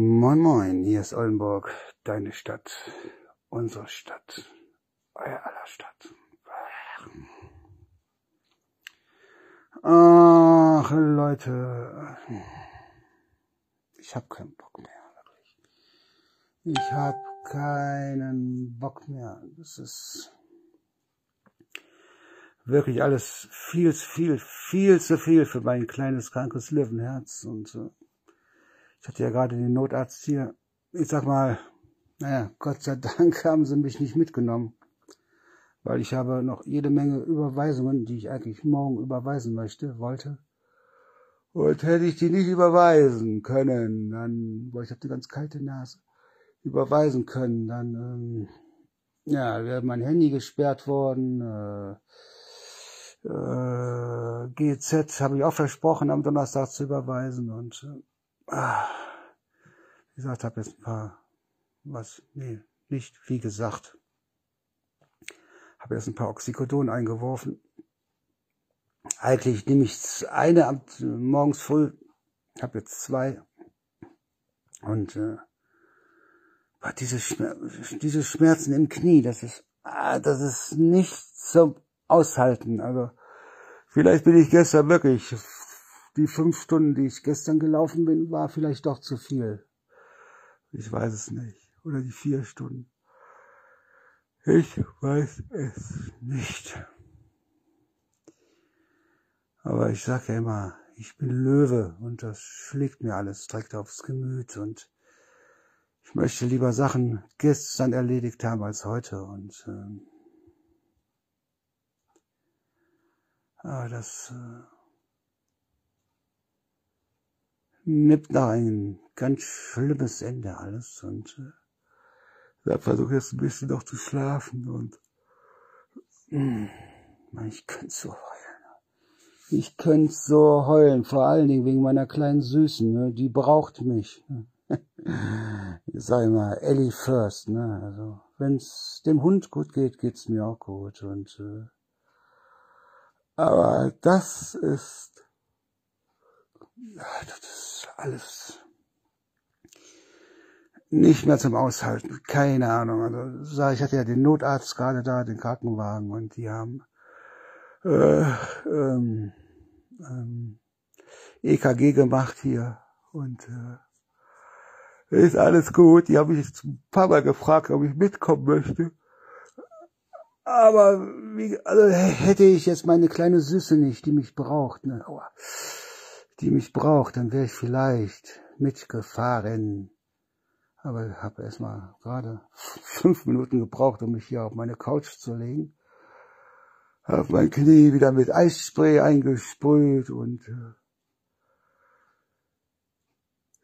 Moin Moin, hier ist Oldenburg, deine Stadt, unsere Stadt, euer aller Stadt. Ach Leute, ich hab keinen Bock mehr, wirklich. Ich hab keinen Bock mehr. Das ist wirklich alles viel viel, viel zu viel für mein kleines, krankes Löwenherz und äh, ich hatte ja gerade den Notarzt hier. Ich sag mal, naja, Gott sei Dank haben sie mich nicht mitgenommen, weil ich habe noch jede Menge Überweisungen, die ich eigentlich morgen überweisen möchte, wollte. Und hätte ich die nicht überweisen können, dann, weil ich habe die ganz kalte Nase, überweisen können, dann, ähm, ja, wäre mein Handy gesperrt worden, äh, äh, GZ habe ich auch versprochen, am Donnerstag zu überweisen und äh, wie gesagt, habe jetzt ein paar, was, nee, nicht, wie gesagt, habe jetzt ein paar Oxycodon eingeworfen. Eigentlich nehme ich eine ab, morgens früh, habe jetzt zwei und äh, diese, Schmer diese Schmerzen im Knie, das ist, ah, das ist nicht zum Aushalten. Also vielleicht bin ich gestern wirklich die fünf Stunden, die ich gestern gelaufen bin, war vielleicht doch zu viel. Ich weiß es nicht. Oder die vier Stunden. Ich weiß es nicht. Aber ich sage ja immer, ich bin Löwe und das schlägt mir alles direkt aufs Gemüt und ich möchte lieber Sachen gestern erledigt haben als heute und äh, aber das äh, nimmt nach ein ganz schlimmes Ende alles und äh, ich versuche jetzt ein bisschen noch zu schlafen und mh, hm, ich könnte so heulen. Ich könnte so heulen, vor allen Dingen wegen meiner kleinen Süßen, ne? die braucht mich. ich sag immer, Ellie first, ne? Also, wenn's dem Hund gut geht, geht's mir auch gut und äh, aber das ist das ist alles nicht mehr zum Aushalten. Keine Ahnung. Also, ich hatte ja den Notarzt gerade da, den Krankenwagen, und die haben äh, ähm, ähm, EKG gemacht hier und äh, ist alles gut. Die haben mich ein paar Mal gefragt, ob ich mitkommen möchte. Aber wie, also hätte ich jetzt meine kleine Süße nicht, die mich braucht, ne? Aua die mich braucht, dann wäre ich vielleicht mitgefahren. Aber ich habe erstmal gerade fünf Minuten gebraucht, um mich hier auf meine Couch zu legen. Hab mein Knie wieder mit Eisspray eingesprüht und äh,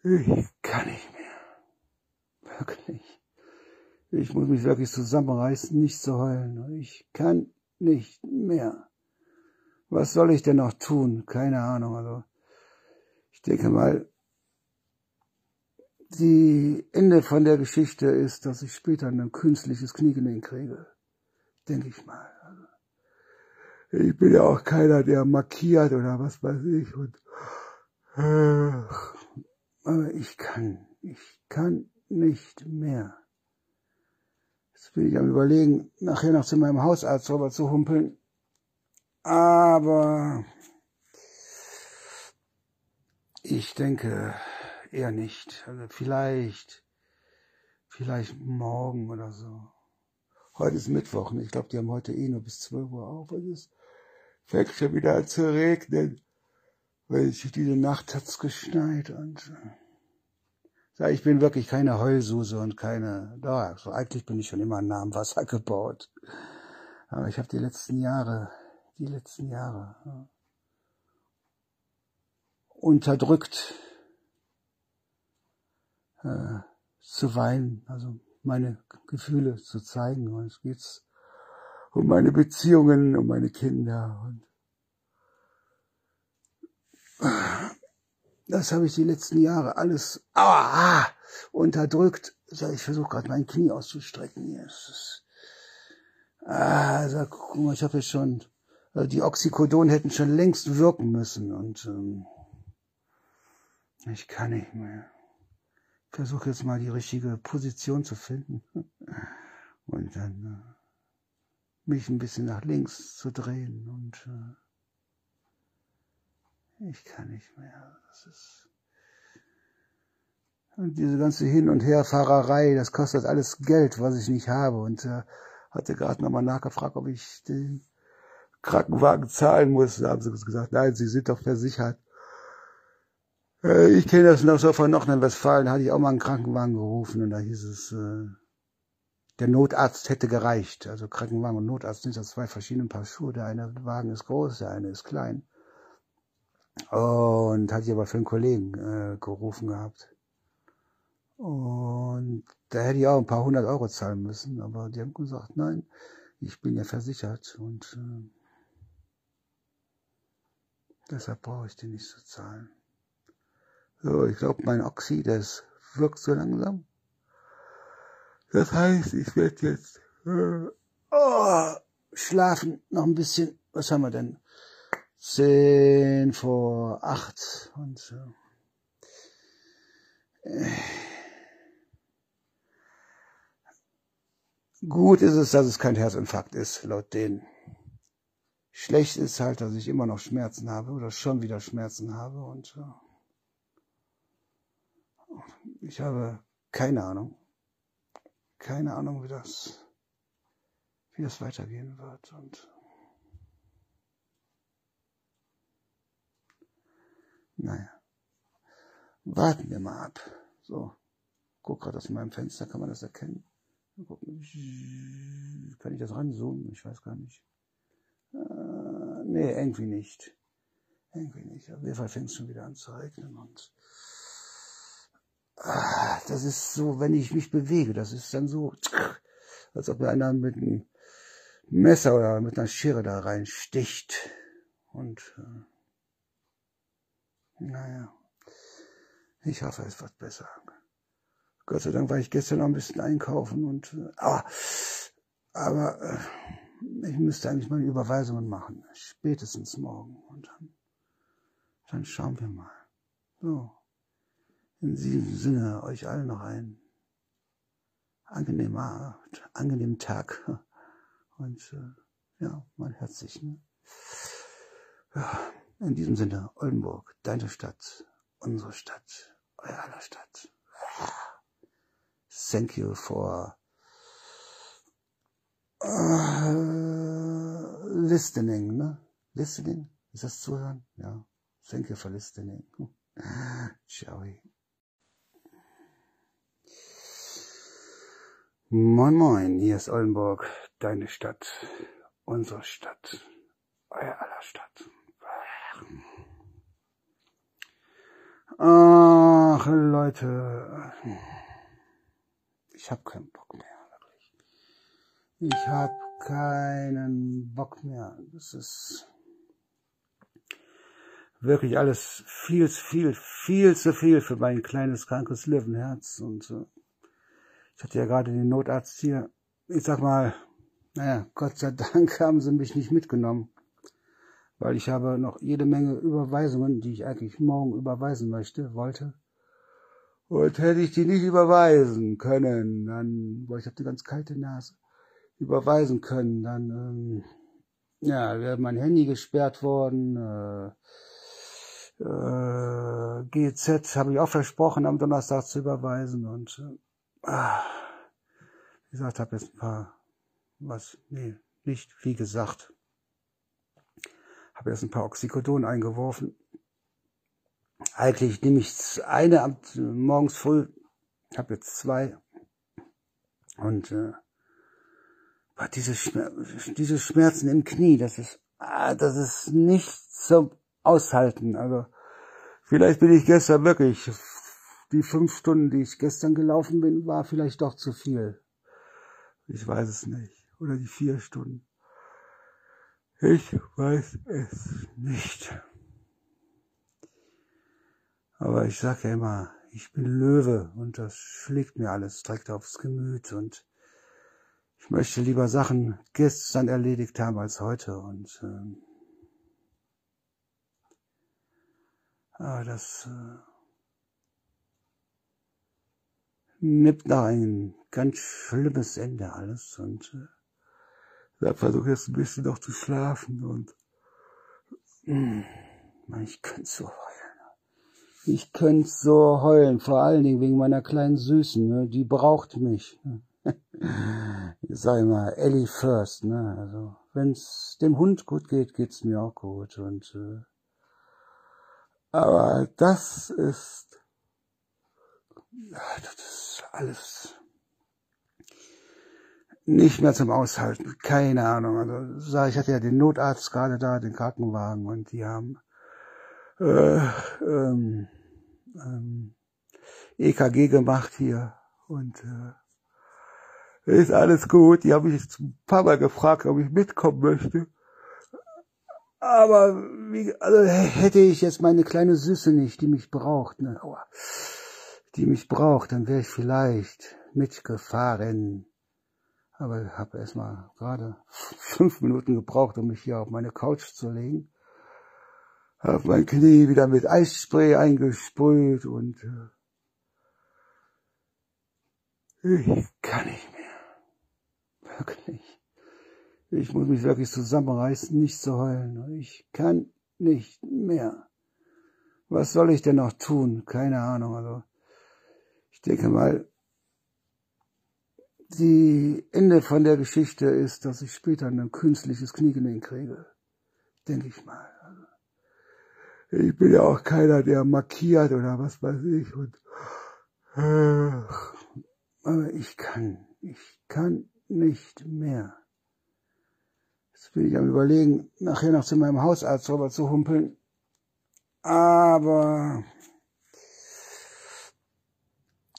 ich kann nicht mehr. Wirklich. Ich muss mich wirklich zusammenreißen, nicht zu heulen. Ich kann nicht mehr. Was soll ich denn noch tun? Keine Ahnung. Also denke mal, die Ende von der Geschichte ist, dass ich später ein künstliches Kniegelenk kriege. Denke ich mal. Also, ich bin ja auch keiner, der markiert oder was weiß ich. Und, aber ich kann, ich kann nicht mehr. Jetzt bin ich am überlegen, nachher noch zu meinem Hausarzt rüber zu humpeln. Aber ich denke eher nicht. Also vielleicht, vielleicht morgen oder so. Heute ist Mittwoch ich glaube, die haben heute eh nur bis 12 Uhr auf. Und es fängt schon wieder an zu regnen. Welche diese Nacht hat's geschneit und ja, ich bin wirklich keine Heulsuse und keine, da, also eigentlich bin ich schon immer nah am Wasser gebaut. Aber ich habe die letzten Jahre, die letzten Jahre, ja, unterdrückt äh, zu weinen, also meine Gefühle zu zeigen. Und es geht um meine Beziehungen, um meine Kinder. Und das habe ich die letzten Jahre alles ah, unterdrückt. Ich versuche gerade mein Knie auszustrecken. Hier. Ist, ah, also, guck mal, ich habe jetzt schon, äh, die Oxycodon hätten schon längst wirken müssen. Und ähm, ich kann nicht mehr. versuche jetzt mal die richtige Position zu finden und dann äh, mich ein bisschen nach links zu drehen und äh, ich kann nicht mehr. Das ist und diese ganze Hin- und Herfahrerei, das kostet alles Geld, was ich nicht habe. Und äh, hatte gerade nochmal nachgefragt, ob ich den Krankenwagen zahlen muss. Da haben sie gesagt, nein, Sie sind doch versichert. Äh, ich kenne das noch so von Nordrhein-Westfalen, hatte ich auch mal einen Krankenwagen gerufen und da hieß es, äh, der Notarzt hätte gereicht. Also Krankenwagen und Notarzt sind ja zwei verschiedene Paar Schuhe. Der eine Wagen ist groß, der eine ist klein. Und hatte ich aber für einen Kollegen äh, gerufen gehabt. Und da hätte ich auch ein paar hundert Euro zahlen müssen, aber die haben gesagt, nein, ich bin ja versichert und äh, deshalb brauche ich die nicht zu zahlen. So, ich glaube, mein Oxy, das wirkt so langsam. Das heißt, ich werde jetzt äh, oh, schlafen noch ein bisschen. Was haben wir denn? Zehn vor acht und so. Gut ist es, dass es kein Herzinfarkt ist, laut denen. Schlecht ist halt, dass ich immer noch Schmerzen habe oder schon wieder Schmerzen habe und äh, ich habe keine Ahnung, keine Ahnung, wie das, wie das weitergehen wird und naja, warten wir mal ab. So, guck gerade aus meinem Fenster, kann man das erkennen? Kann ich das ranzoomen? Ich weiß gar nicht. Äh, nee, irgendwie nicht. Irgendwie nicht. Auf jeden Fall fängt es schon wieder an zu regnen und das ist so, wenn ich mich bewege, das ist dann so, als ob mir einer mit einem Messer oder mit einer Schere da reinsticht. Und äh, naja, ich hoffe, es wird besser. Gott sei Dank war ich gestern noch ein bisschen einkaufen und äh, aber, aber äh, ich müsste eigentlich mal Überweisungen machen. Spätestens morgen. Und dann, dann schauen wir mal. So. In diesem Sinne euch allen noch einen angenehmer, angenehmen Tag. Und äh, ja, mein herzlich. Ne? Ja, in diesem Sinne, Oldenburg, deine Stadt, unsere Stadt, euer aller Stadt. Thank you for uh, listening, ne? Listening? Ist das Zuhören? Ja. Thank you for listening. Ciao. Moin Moin, hier ist Oldenburg, deine Stadt, unsere Stadt, euer aller Stadt. Ach, Leute. Ich habe keinen Bock mehr, wirklich. Ich habe keinen Bock mehr. Das ist wirklich alles viel viel, viel zu viel für mein kleines, krankes Löwenherz. Und äh, ich hatte ja gerade den Notarzt hier. Ich sag mal, naja, Gott sei Dank haben sie mich nicht mitgenommen. Weil ich habe noch jede Menge Überweisungen, die ich eigentlich morgen überweisen möchte, wollte. Und hätte ich die nicht überweisen können, dann, weil ich habe die ganz kalte Nase, überweisen können, dann, ähm, ja, wäre mein Handy gesperrt worden, äh, äh, GZ habe ich auch versprochen, am Donnerstag zu überweisen und, äh, wie gesagt, habe jetzt ein paar, was, nee, nicht, wie gesagt, habe jetzt ein paar Oxycodon eingeworfen, eigentlich nehme ich eine ab, morgens früh, habe jetzt zwei. Und äh, diese, Schmer diese Schmerzen im Knie, das ist, ah, das ist nicht zum Aushalten. Also vielleicht bin ich gestern wirklich, die fünf Stunden, die ich gestern gelaufen bin, war vielleicht doch zu viel. Ich weiß es nicht. Oder die vier Stunden. Ich weiß es nicht. Aber ich sage ja immer, ich bin Löwe und das schlägt mir alles direkt aufs Gemüt und ich möchte lieber Sachen gestern erledigt haben als heute und äh, aber das äh, nimmt noch ein ganz schlimmes Ende alles und äh, ich versuche jetzt ein bisschen noch zu schlafen und mh, hm, ich könnte so heulen. Ich könnte so heulen, vor allen Dingen wegen meiner kleinen Süßen, ne? die braucht mich. Sag ich mal, Ellie first, ne? Also, wenn's dem Hund gut geht, geht's mir auch gut und äh, aber das ist das ist alles nicht mehr zum Aushalten. Keine Ahnung. Also ich hatte ja den Notarzt gerade da, den Krankenwagen und die haben äh, ähm, ähm, EKG gemacht hier und äh, ist alles gut. Die haben mich ein paar Mal gefragt, ob ich mitkommen möchte. Aber wie, also hätte ich jetzt meine kleine Süße nicht, die mich braucht, ne? Aua die mich braucht, dann wäre ich vielleicht mitgefahren. Aber ich habe erstmal gerade fünf Minuten gebraucht, um mich hier auf meine Couch zu legen. Hab mein Knie wieder mit Eisspray eingesprüht und äh, ich kann nicht mehr. Wirklich. Ich muss mich wirklich zusammenreißen, nicht zu heulen. Ich kann nicht mehr. Was soll ich denn noch tun? Keine Ahnung. Also denke mal, die Ende von der Geschichte ist, dass ich später ein künstliches Kniegelenk kriege. Denke ich mal. Ich bin ja auch keiner, der markiert oder was weiß ich. Und, äh, aber ich kann, ich kann nicht mehr. Jetzt bin ich am überlegen, nachher noch zu meinem Hausarzt rüber zu humpeln. Aber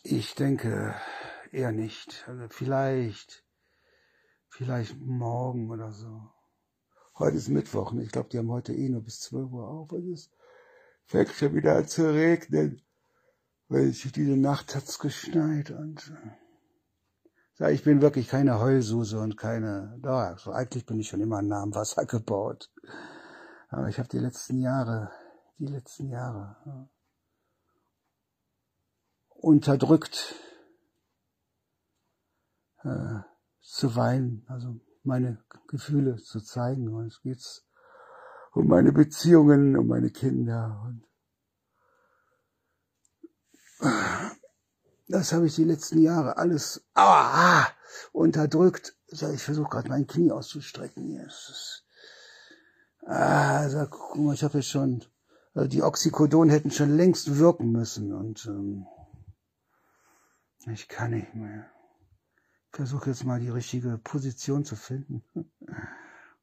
ich denke eher nicht. Also vielleicht, vielleicht morgen oder so. Heute ist Mittwoch und ich glaube, die haben heute eh nur bis 12 Uhr auf. Und es fängt schon wieder an zu regnen. Welche diese Nacht hat's geschneit und ja, ich bin wirklich keine Heulsuse und keine, da, also eigentlich bin ich schon immer nah am Wasser gebaut. Aber ich habe die letzten Jahre, die letzten Jahre, ja, unterdrückt äh, zu weinen, also meine Gefühle zu zeigen. Und es geht um meine Beziehungen, um meine Kinder. Und das habe ich die letzten Jahre alles ah, unterdrückt. Ich versuche gerade mein Knie auszustrecken. Hier. Ah, also, guck mal, ich habe jetzt schon, also die Oxycodon hätten schon längst wirken müssen. Und ähm, ich kann nicht mehr. Ich versuche jetzt mal die richtige Position zu finden.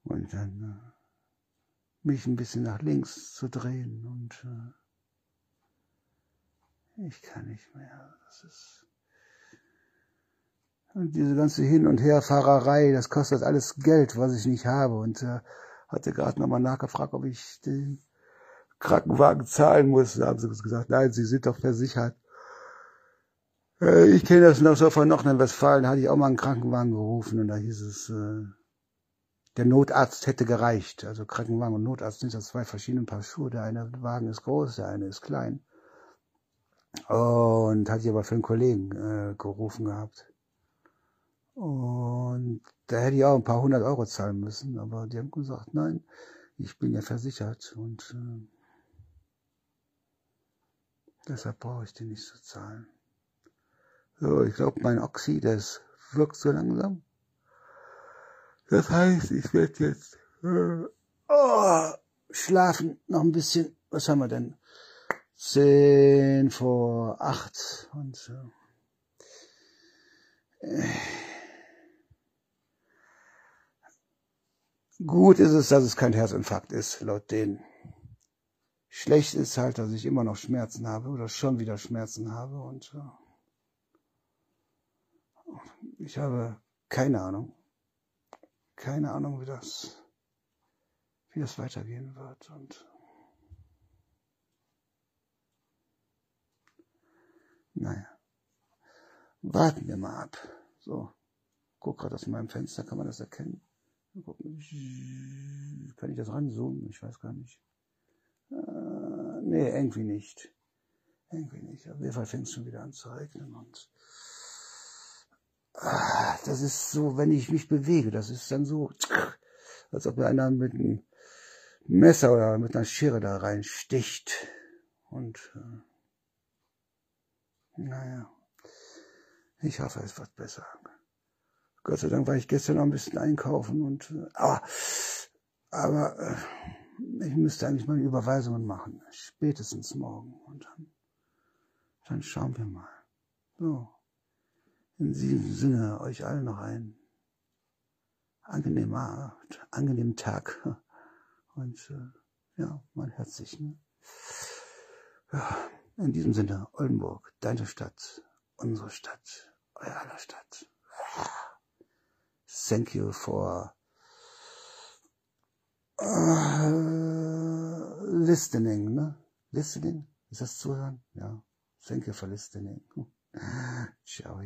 Und dann äh, mich ein bisschen nach links zu drehen. Und äh, ich kann nicht mehr. Das ist. Und diese ganze Hin- und Herfahrerei, das kostet alles Geld, was ich nicht habe. Und äh, hatte gerade nochmal nachgefragt, ob ich den Krankenwagen zahlen muss. Da haben sie gesagt, nein, Sie sind doch versichert. Äh, ich kenne das noch so von Nordrhein-Westfalen, hatte ich auch mal einen Krankenwagen gerufen und da hieß es, äh, der Notarzt hätte gereicht. Also Krankenwagen und Notarzt sind ja zwei verschiedene Paar Schuhe. Der eine Wagen ist groß, der eine ist klein. Und hatte ich aber für einen Kollegen äh, gerufen gehabt. Und da hätte ich auch ein paar hundert Euro zahlen müssen, aber die haben gesagt, nein, ich bin ja versichert und äh, deshalb brauche ich die nicht zu zahlen. So, ich glaube, mein Oxy, das wirkt so langsam. Das heißt, ich werde jetzt äh, oh, schlafen noch ein bisschen. Was haben wir denn? Zehn vor acht und so. Gut ist es, dass es kein Herzinfarkt ist, laut denen. Schlecht ist halt, dass ich immer noch Schmerzen habe oder schon wieder Schmerzen habe und äh, ich habe keine Ahnung. Keine Ahnung, wie das, wie das weitergehen wird. Und naja, warten wir mal ab. So, guck gerade aus meinem Fenster, kann man das erkennen? Kann ich das ranzoomen? Ich weiß gar nicht. Äh, nee, irgendwie nicht. Irgendwie nicht. Auf jeden Fall fängt es schon wieder an zu regnen und das ist so, wenn ich mich bewege, das ist dann so, als ob mir einer mit einem Messer oder mit einer Schere da reinsticht. Und äh, naja, ich hoffe, es wird besser. Gott sei Dank war ich gestern noch ein bisschen einkaufen und äh, aber, aber äh, ich müsste eigentlich mal Überweisungen machen. Spätestens morgen. Und dann, dann schauen wir mal. So. In diesem Sinne euch allen noch einen angenehmer, angenehmen Tag. Und äh, ja, mein herzlich. Ne? Ja, in diesem Sinne, Oldenburg, deine Stadt, unsere Stadt, euer aller Stadt. Thank you for uh, listening, ne? Listening? Ist das Zuhören? Ja. Thank you for listening. Ciao.